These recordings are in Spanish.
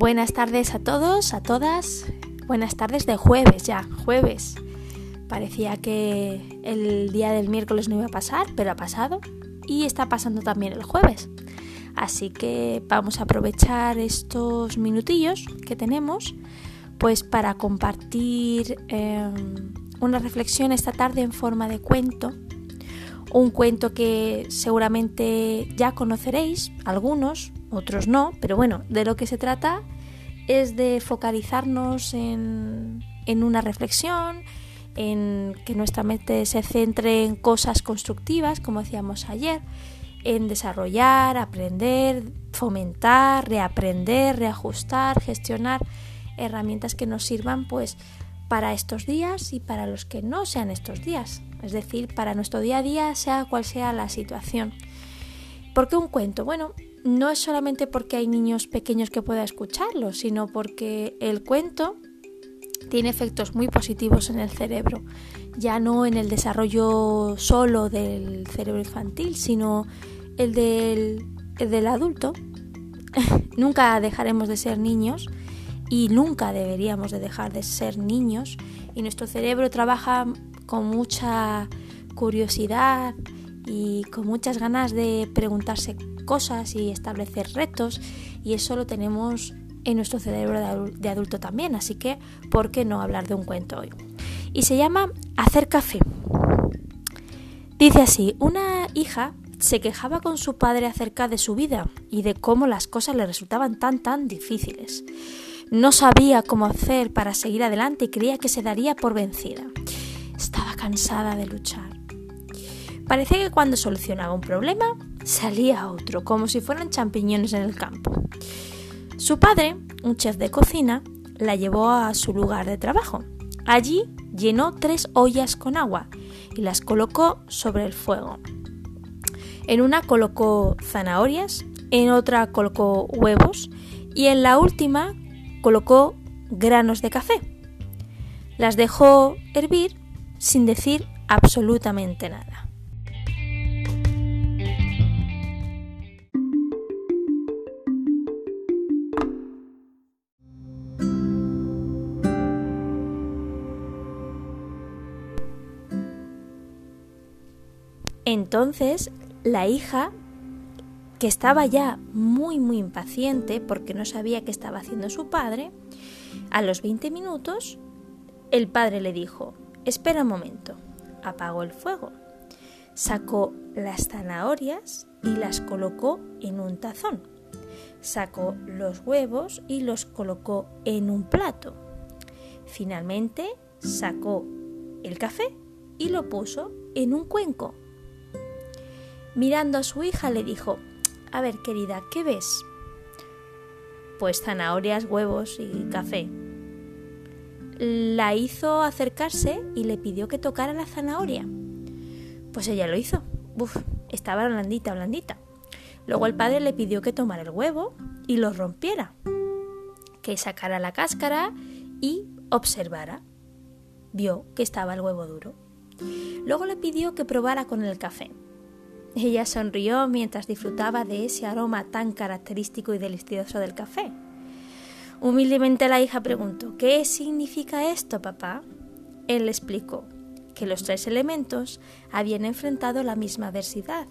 Buenas tardes a todos, a todas. Buenas tardes de jueves ya, jueves. Parecía que el día del miércoles no iba a pasar, pero ha pasado. Y está pasando también el jueves. Así que vamos a aprovechar estos minutillos que tenemos pues para compartir em, una reflexión esta tarde en forma de cuento. Un cuento que seguramente ya conoceréis, algunos, otros no, pero bueno, de lo que se trata es de focalizarnos en, en una reflexión, en que nuestra mente se centre en cosas constructivas, como decíamos ayer, en desarrollar, aprender, fomentar, reaprender, reajustar, gestionar herramientas que nos sirvan pues para estos días y para los que no sean estos días, es decir, para nuestro día a día, sea cual sea la situación. ¿Por qué un cuento? Bueno, no es solamente porque hay niños pequeños que puedan escucharlo, sino porque el cuento tiene efectos muy positivos en el cerebro, ya no en el desarrollo solo del cerebro infantil, sino el del, el del adulto. nunca dejaremos de ser niños y nunca deberíamos de dejar de ser niños y nuestro cerebro trabaja con mucha curiosidad y con muchas ganas de preguntarse cosas y establecer retos y eso lo tenemos en nuestro cerebro de adulto también, así que ¿por qué no hablar de un cuento hoy? Y se llama Hacer café. Dice así, una hija se quejaba con su padre acerca de su vida y de cómo las cosas le resultaban tan tan difíciles. No sabía cómo hacer para seguir adelante y creía que se daría por vencida. Estaba cansada de luchar. Parecía que cuando solucionaba un problema, salía otro, como si fueran champiñones en el campo. Su padre, un chef de cocina, la llevó a su lugar de trabajo. Allí llenó tres ollas con agua y las colocó sobre el fuego. En una colocó zanahorias, en otra colocó huevos y en la última colocó granos de café. Las dejó hervir sin decir absolutamente nada. Entonces la hija, que estaba ya muy muy impaciente porque no sabía qué estaba haciendo su padre, a los 20 minutos el padre le dijo, espera un momento, apagó el fuego, sacó las zanahorias y las colocó en un tazón, sacó los huevos y los colocó en un plato, finalmente sacó el café y lo puso en un cuenco. Mirando a su hija le dijo, A ver, querida, ¿qué ves? Pues zanahorias, huevos y café. La hizo acercarse y le pidió que tocara la zanahoria. Pues ella lo hizo. Uf, estaba blandita, blandita. Luego el padre le pidió que tomara el huevo y lo rompiera, que sacara la cáscara y observara. Vio que estaba el huevo duro. Luego le pidió que probara con el café. Ella sonrió mientras disfrutaba de ese aroma tan característico y delicioso del café. Humildemente la hija preguntó ¿Qué significa esto, papá? Él le explicó que los tres elementos habían enfrentado la misma adversidad,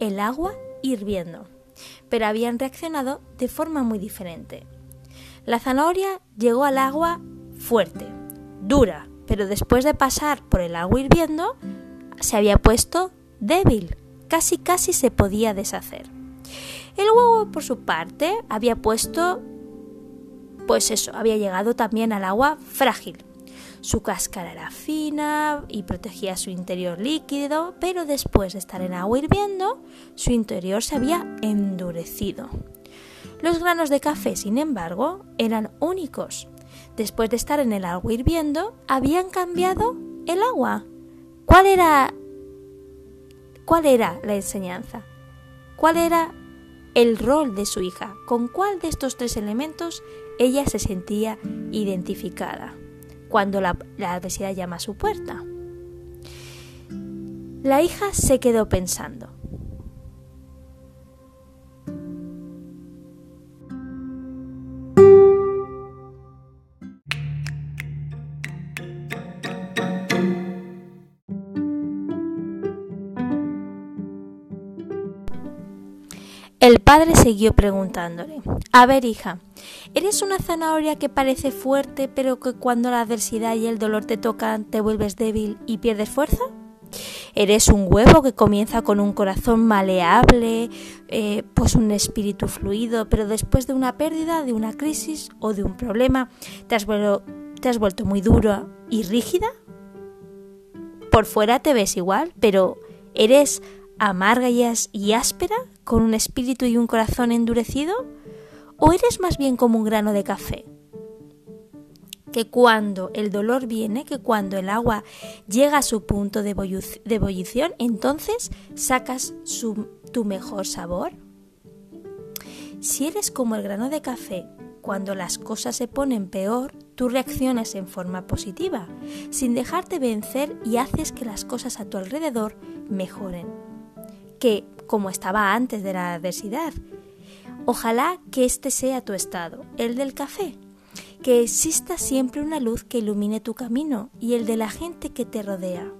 el agua hirviendo, pero habían reaccionado de forma muy diferente. La zanahoria llegó al agua fuerte, dura, pero después de pasar por el agua hirviendo, se había puesto débil, casi casi se podía deshacer. El huevo, por su parte, había puesto, pues eso, había llegado también al agua frágil. Su cáscara era fina y protegía su interior líquido, pero después de estar en agua hirviendo, su interior se había endurecido. Los granos de café, sin embargo, eran únicos. Después de estar en el agua hirviendo, habían cambiado el agua. ¿Cuál era ¿Cuál era la enseñanza? ¿Cuál era el rol de su hija? ¿Con cuál de estos tres elementos ella se sentía identificada cuando la, adversidad llama a su puerta? La hija se quedó pensando. El padre siguió preguntándole, A ver, hija, ¿eres una zanahoria que parece fuerte pero que cuando la adversidad y el dolor te tocan te vuelves débil y pierdes fuerza? ¿Eres un huevo que comienza con un corazón maleable, eh, pues un espíritu fluido, pero después de una pérdida, de una crisis o de un problema, te has, te has vuelto muy dura y rígida? Por fuera te ves igual, pero ¿eres amarga y áspera, con un espíritu y un corazón endurecido? ¿O eres más bien como un grano de café? Que cuando el dolor viene, que cuando el agua llega a su punto de, ebullición, entonces sacas tu mejor sabor. Si eres como el grano de café, cuando las cosas se ponen peor, tú reaccionas en forma positiva, sin dejarte vencer y haces que las cosas a tu alrededor mejoren que como estaba antes de la adversidad. Ojalá que este sea tu estado, el del café, que exista siempre una luz que ilumine tu camino y el de la gente que te rodea.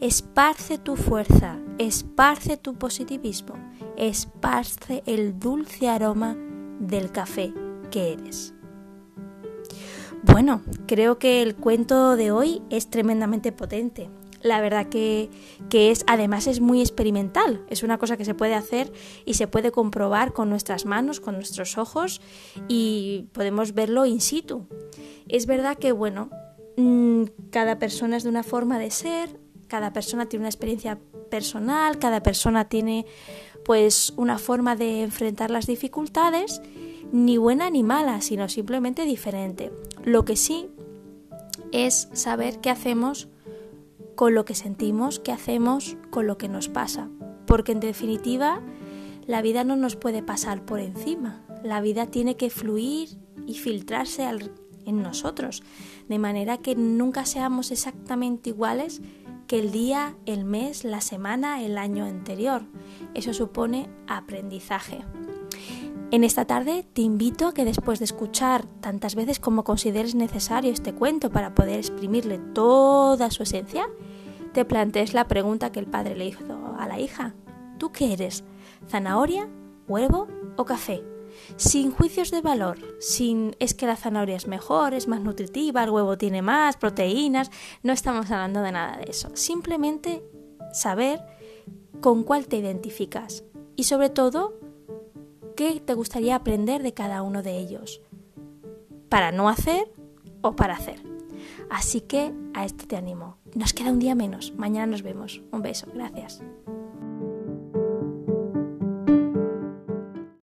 Esparce tu fuerza, esparce tu positivismo, esparce el dulce aroma del café que eres. Bueno, creo que el cuento de hoy es tremendamente potente la verdad que, es, además es muy experimental, es una cosa que se puede hacer y se puede comprobar con nuestras manos, con nuestros ojos y podemos verlo in situ. Es verdad que, bueno, mm, cada persona es de una forma de ser, cada persona tiene una experiencia personal, cada persona tiene pues una forma de enfrentar las dificultades, ni buena ni mala, sino simplemente diferente. Lo que sí es saber qué hacemos con lo que sentimos, qué hacemos con lo que nos pasa. Porque en definitiva, la vida no nos puede pasar por encima. La vida tiene que fluir y filtrarse en nosotros, de manera que nunca seamos exactamente iguales que el día, el mes, la semana, el año anterior. Eso supone aprendizaje. En esta tarde te invito a que después de escuchar tantas veces como consideres necesario este cuento para poder exprimirle toda su esencia, te plantees la pregunta que el padre le hizo a la hija. ¿Tú qué eres? ¿Zanahoria, huevo o café? Sin juicios de valor, sin es que la zanahoria es mejor, es más nutritiva, el huevo tiene más proteínas, no estamos hablando de nada de eso. Simplemente saber con cuál te identificas y sobre todo te gustaría aprender de cada uno de ellos, para no hacer o para hacer. Así que a esto te animo. Nos queda un día menos. Mañana nos vemos. Un beso. Gracias.